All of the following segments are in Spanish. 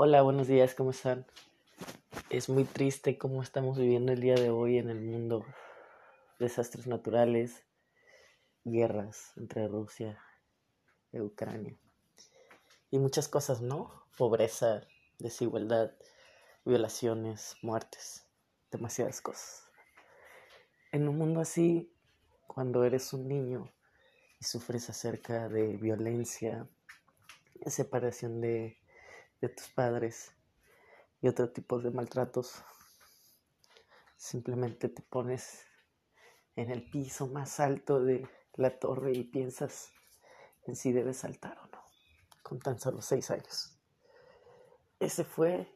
Hola, buenos días, ¿cómo están? Es muy triste cómo estamos viviendo el día de hoy en el mundo. Desastres naturales, guerras entre Rusia y Ucrania. Y muchas cosas, ¿no? Pobreza, desigualdad, violaciones, muertes, demasiadas cosas. En un mundo así, cuando eres un niño y sufres acerca de violencia, separación de de tus padres y otro tipo de maltratos. Simplemente te pones en el piso más alto de la torre y piensas en si debes saltar o no, con tan solo seis años. Ese fue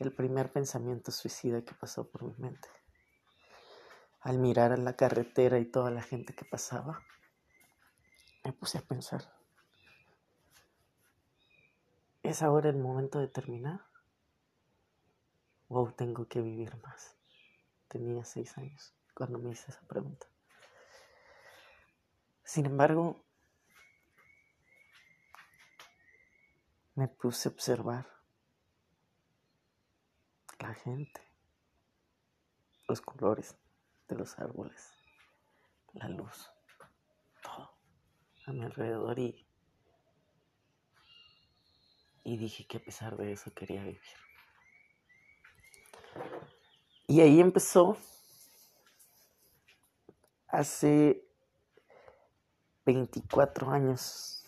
el primer pensamiento suicida que pasó por mi mente. Al mirar a la carretera y toda la gente que pasaba, me puse a pensar, ¿Es ahora el momento de terminar? ¿O tengo que vivir más? Tenía seis años cuando me hice esa pregunta. Sin embargo, me puse a observar la gente, los colores de los árboles, la luz, todo a mi alrededor y y dije que a pesar de eso quería vivir. Y ahí empezó hace 24 años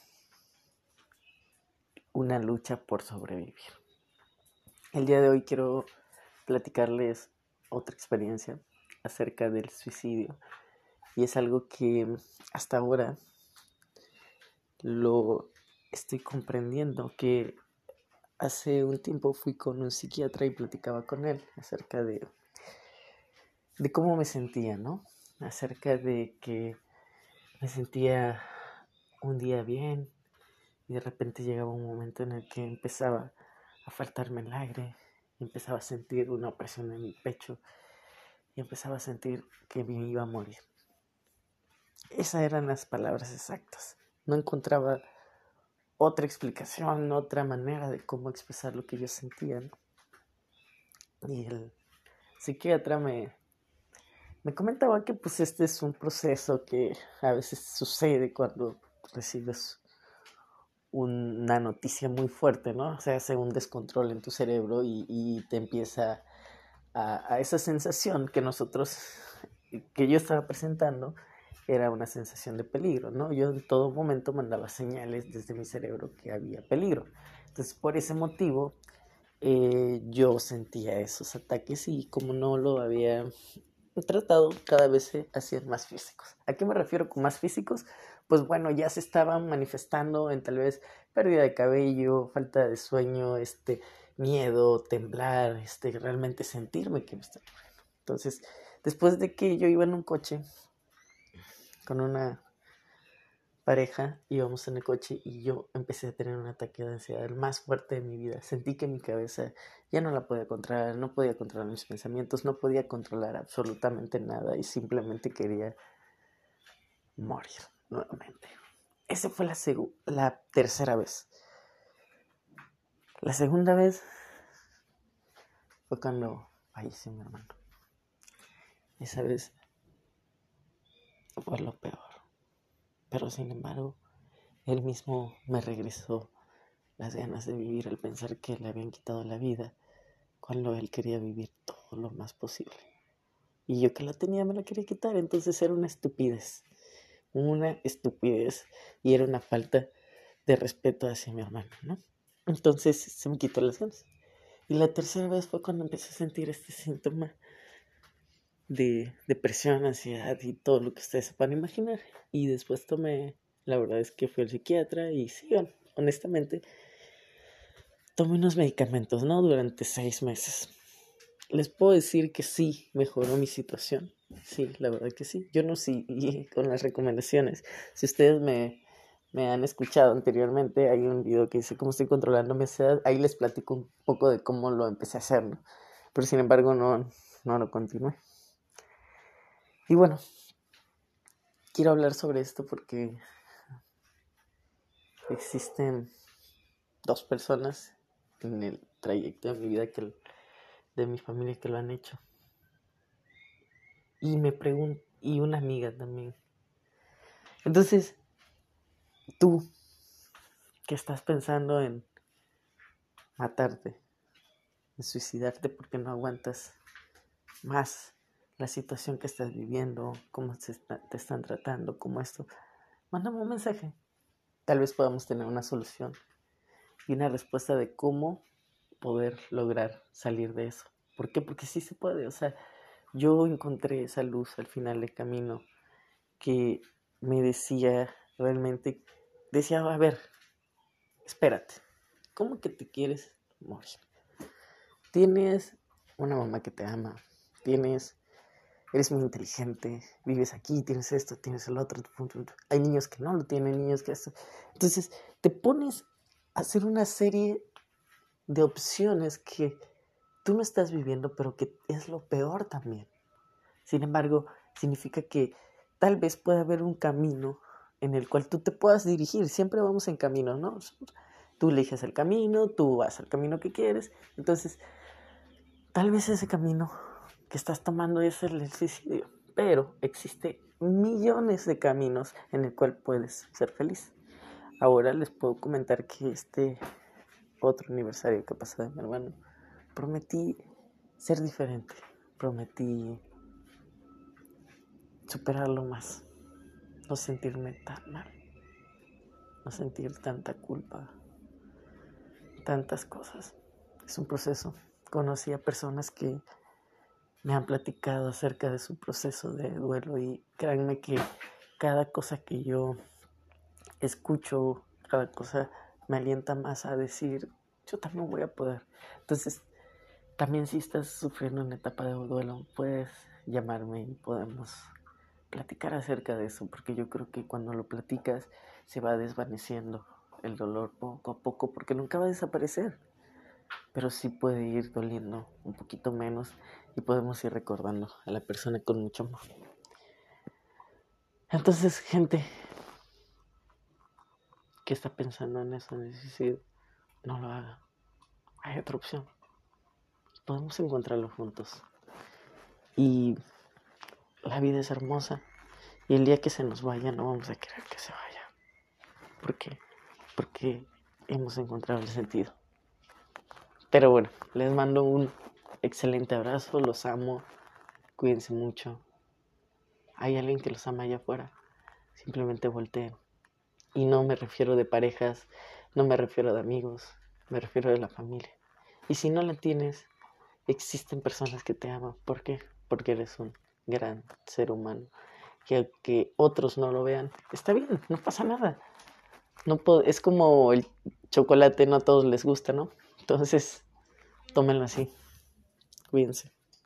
una lucha por sobrevivir. El día de hoy quiero platicarles otra experiencia acerca del suicidio y es algo que hasta ahora lo estoy comprendiendo que hace un tiempo fui con un psiquiatra y platicaba con él acerca de, de cómo me sentía, ¿no? Acerca de que me sentía un día bien y de repente llegaba un momento en el que empezaba a faltarme el aire, empezaba a sentir una opresión en mi pecho y empezaba a sentir que me iba a morir. Esas eran las palabras exactas. No encontraba otra explicación, otra manera de cómo expresar lo que yo sentía. Y el psiquiatra me, me comentaba que pues este es un proceso que a veces sucede cuando recibes una noticia muy fuerte, ¿no? O sea, hace un descontrol en tu cerebro y, te empieza a, a, esa sensación que nosotros, que yo estaba presentando, era una sensación de peligro, ¿no? Yo en todo momento mandaba señales desde mi cerebro que había peligro. Entonces, por ese motivo, eh, yo sentía esos ataques y como no lo había tratado, cada vez se hacían más físicos. ¿A qué me refiero con más físicos? Pues bueno, ya se estaban manifestando en tal vez pérdida de cabello, falta de sueño, este, miedo, temblar, este, realmente sentirme que me estaba Entonces, después de que yo iba en un coche, con una pareja, íbamos en el coche y yo empecé a tener un ataque de ansiedad, el más fuerte de mi vida. Sentí que mi cabeza ya no la podía controlar, no podía controlar mis pensamientos, no podía controlar absolutamente nada y simplemente quería morir nuevamente. Esa fue la, la tercera vez. La segunda vez fue cuando falleció mi hermano. Esa vez fue lo peor. Pero sin embargo, él mismo me regresó las ganas de vivir al pensar que le habían quitado la vida cuando él quería vivir todo lo más posible. Y yo que la tenía me la quería quitar, entonces era una estupidez. Una estupidez y era una falta de respeto hacia mi hermano, ¿no? Entonces se me quitó las ganas. Y la tercera vez fue cuando empecé a sentir este síntoma de depresión, ansiedad y todo lo que ustedes se puedan imaginar. Y después tomé, la verdad es que fui al psiquiatra y sí, honestamente, tomé unos medicamentos, ¿no? Durante seis meses. Les puedo decir que sí, mejoró mi situación. Sí, la verdad que sí. Yo no sí, con las recomendaciones. Si ustedes me, me han escuchado anteriormente, hay un video que dice cómo estoy controlando mi ansiedad. Ahí les platico un poco de cómo lo empecé a hacer, ¿no? Pero sin embargo, no, no lo continué. Y bueno, quiero hablar sobre esto porque existen dos personas en el trayecto de mi vida que de mi familia que lo han hecho. Y me pregunto, y una amiga también. Entonces, tú que estás pensando en matarte, en suicidarte porque no aguantas más la situación que estás viviendo, cómo te están tratando, cómo esto, mándame un mensaje. Tal vez podamos tener una solución y una respuesta de cómo poder lograr salir de eso. ¿Por qué? Porque sí se puede. O sea, yo encontré esa luz al final del camino que me decía realmente, decía, a ver, espérate, ¿cómo que te quieres morir? Tienes una mamá que te ama, tienes, eres muy inteligente, vives aquí, tienes esto, tienes el otro. Hay niños que no lo tienen, niños que esto. Entonces, te pones a hacer una serie de opciones que tú no estás viviendo, pero que es lo peor también. Sin embargo, significa que tal vez pueda haber un camino en el cual tú te puedas dirigir. Siempre vamos en camino, ¿no? Tú eliges el camino, tú vas al camino que quieres. Entonces, tal vez ese camino que estás tomando es el suicidio, pero existe millones de caminos en el cual puedes ser feliz. Ahora les puedo comentar que este otro aniversario que pasó de mi hermano, prometí ser diferente, prometí superarlo más, no sentirme tan mal, no sentir tanta culpa, tantas cosas. Es un proceso. Conocí a personas que me han platicado acerca de su proceso de duelo y créanme que cada cosa que yo escucho, cada cosa me alienta más a decir, yo también voy a poder. Entonces, también si estás sufriendo una etapa de duelo, puedes llamarme y podemos platicar acerca de eso, porque yo creo que cuando lo platicas se va desvaneciendo el dolor poco a poco, porque nunca va a desaparecer, pero sí puede ir doliendo un poquito menos y podemos ir recordando a la persona con mucho amor. Entonces, gente, que está pensando en eso, no lo haga. Hay otra opción. Podemos encontrarlo juntos. Y la vida es hermosa. Y el día que se nos vaya, no vamos a querer que se vaya. ¿Por qué? Porque hemos encontrado el sentido. Pero bueno, les mando un excelente abrazo. Los amo. Cuídense mucho. Hay alguien que los ama allá afuera. Simplemente volteen. Y no me refiero de parejas no me refiero de amigos, me refiero de la familia. Y si no la tienes, existen personas que te aman. ¿Por qué? Porque eres un gran ser humano. Que que otros no lo vean, está bien, no pasa nada. No es como el chocolate, no a todos les gusta, ¿no? Entonces, tómenlo así. Cuídense.